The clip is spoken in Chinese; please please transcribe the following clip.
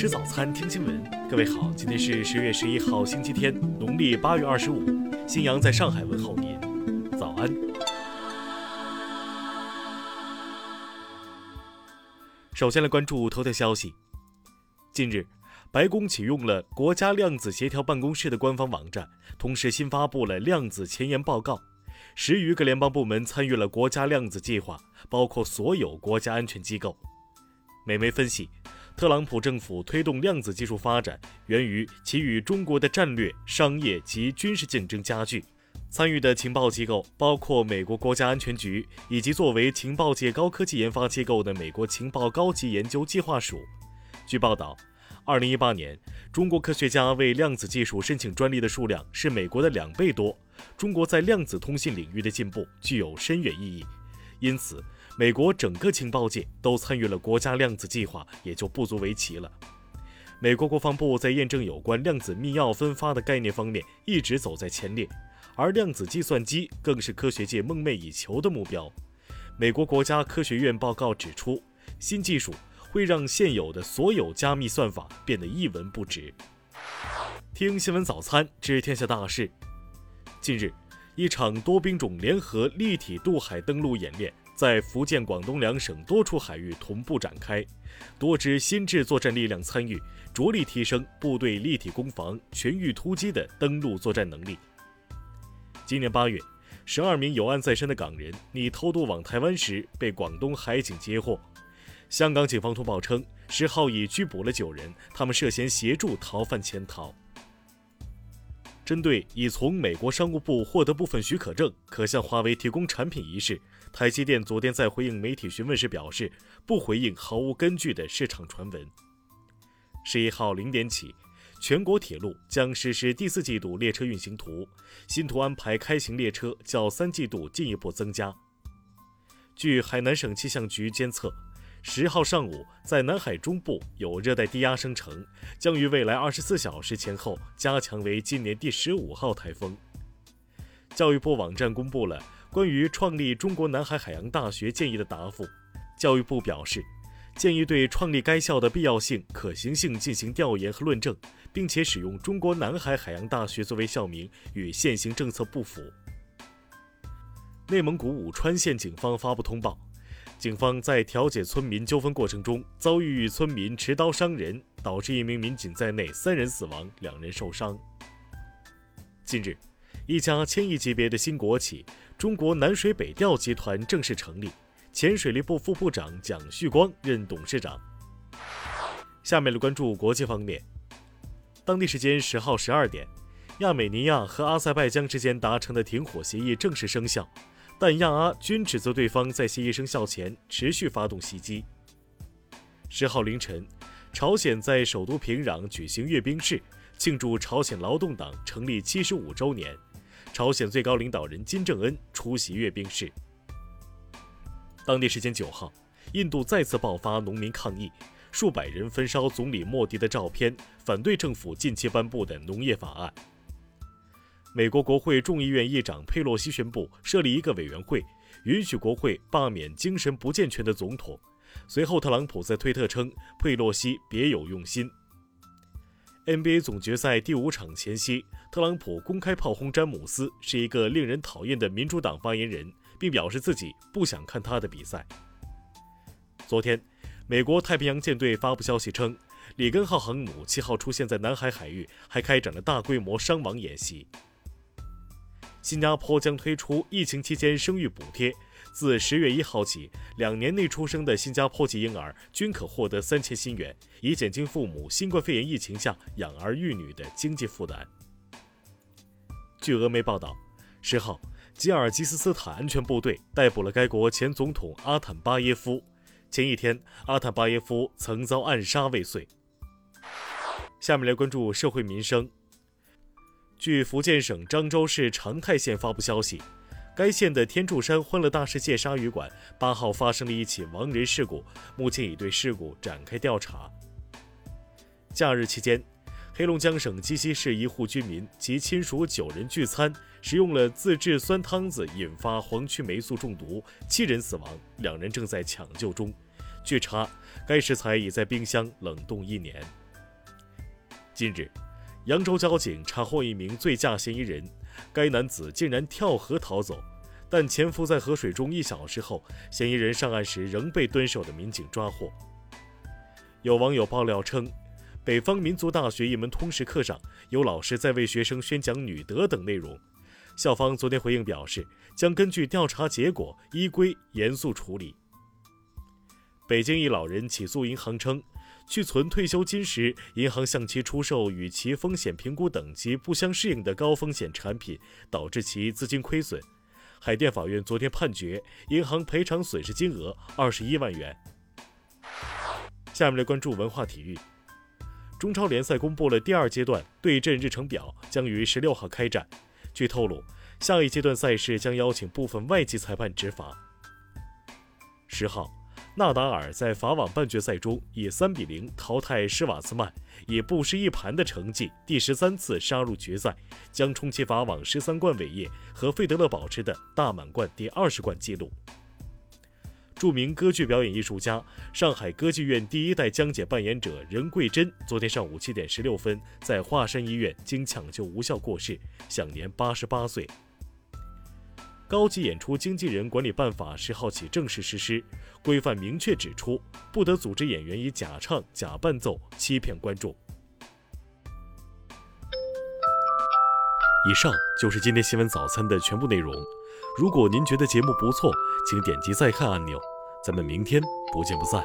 吃早餐，听新闻。各位好，今天是十月十一号，星期天，农历八月二十五。新阳在上海问候您，早安。首先来关注头条消息。近日，白宫启用了国家量子协调办公室的官方网站，同时新发布了量子前沿报告。十余个联邦部门参与了国家量子计划，包括所有国家安全机构。美媒分析。特朗普政府推动量子技术发展，源于其与中国的战略、商业及军事竞争加剧。参与的情报机构包括美国国家安全局，以及作为情报界高科技研发机构的美国情报高级研究计划署。据报道，2018年，中国科学家为量子技术申请专利的数量是美国的两倍多。中国在量子通信领域的进步具有深远意义，因此。美国整个情报界都参与了国家量子计划，也就不足为奇了。美国国防部在验证有关量子密钥分发的概念方面一直走在前列，而量子计算机更是科学界梦寐以求的目标。美国国家科学院报告指出，新技术会让现有的所有加密算法变得一文不值。听新闻早餐知天下大事。近日，一场多兵种联合立体渡海登陆演练。在福建、广东两省多处海域同步展开，多支新制作战力量参与，着力提升部队立体攻防、全域突击的登陆作战能力。今年八月，十二名有案在身的港人拟偷渡往台湾时，被广东海警截获。香港警方通报称，十号已拘捕了九人，他们涉嫌协助逃犯潜逃。针对已从美国商务部获得部分许可证，可向华为提供产品一事。台积电昨天在回应媒体询问时表示，不回应毫无根据的市场传闻。十一号零点起，全国铁路将实施第四季度列车运行图，新图安排开行列车较三季度进一步增加。据海南省气象局监测，十号上午在南海中部有热带低压生成，将于未来二十四小时前后加强为今年第十五号台风。教育部网站公布了。关于创立中国南海海洋大学建议的答复，教育部表示，建议对创立该校的必要性、可行性进行调研和论证，并且使用中国南海海洋大学作为校名与现行政策不符。内蒙古武川县警方发布通报，警方在调解村民纠纷过程中遭遇村民持刀伤人，导致一名民警在内三人死亡，两人受伤。近日，一家千亿级别的新国企。中国南水北调集团正式成立，前水利部副部长蒋旭光任董事长。下面来关注国际方面。当地时间十号十二点，亚美尼亚和阿塞拜疆之间达成的停火协议正式生效，但亚阿均指责对方在协议生效前持续发动袭击。十号凌晨，朝鲜在首都平壤举行阅兵式，庆祝朝鲜劳动党成立七十五周年。朝鲜最高领导人金正恩出席阅兵式。当地时间九号，印度再次爆发农民抗议，数百人焚烧总理莫迪的照片，反对政府近期颁布的农业法案。美国国会众议院议长佩洛西宣布设立一个委员会，允许国会罢免精神不健全的总统。随后，特朗普在推特称佩洛西别有用心。NBA 总决赛第五场前夕，特朗普公开炮轰詹姆斯是一个令人讨厌的民主党发言人，并表示自己不想看他的比赛。昨天，美国太平洋舰队发布消息称，里根号航母七号出现在南海海域，还开展了大规模伤亡演习。新加坡将推出疫情期间生育补贴。自十月一号起，两年内出生的新加坡籍婴儿均可获得三千新元，以减轻父母新冠肺炎疫情下养儿育女的经济负担。据俄媒报道，十号，吉尔吉斯斯坦安全部队逮捕了该国前总统阿坦巴耶夫。前一天，阿坦巴耶夫曾遭暗杀未遂。下面来关注社会民生。据福建省漳州市长泰县发布消息。该县的天柱山欢乐大世界鲨鱼馆八号发生了一起亡人事故，目前已对事故展开调查。假日期间，黑龙江省鸡西市一户居民及亲属九人聚餐，食用了自制酸汤子，引发黄曲霉素中毒，七人死亡，两人正在抢救中。据查，该食材已在冰箱冷冻一年。近日，扬州交警查获一名醉驾嫌疑人，该男子竟然跳河逃走，但潜伏在河水中一小时后，嫌疑人上岸时仍被蹲守的民警抓获。有网友爆料称，北方民族大学一门通识课上有老师在为学生宣讲女德等内容，校方昨天回应表示，将根据调查结果依规严肃处理。北京一老人起诉银行称，去存退休金时，银行向其出售与其风险评估等级不相适应的高风险产品，导致其资金亏损。海淀法院昨天判决银行赔偿损失金额二十一万元。下面来关注文化体育。中超联赛公布了第二阶段对阵日程表，将于十六号开战。据透露，下一阶段赛事将邀请部分外籍裁判执法。十号。纳达尔在法网半决赛中以三比零淘汰施瓦茨曼，以不失一盘的成绩第十三次杀入决赛，将冲击法网十三冠伟业和费德勒保持的大满贯第二十冠纪录。著名歌剧表演艺术家、上海歌剧院第一代江姐扮演者任桂珍，昨天上午七点十六分在华山医院经抢救无效过世，享年八十八岁。高级演出经纪人管理办法十号起正式实施，规范明确指出，不得组织演员以假唱、假伴奏欺骗观众。以上就是今天新闻早餐的全部内容。如果您觉得节目不错，请点击再看按钮。咱们明天不见不散。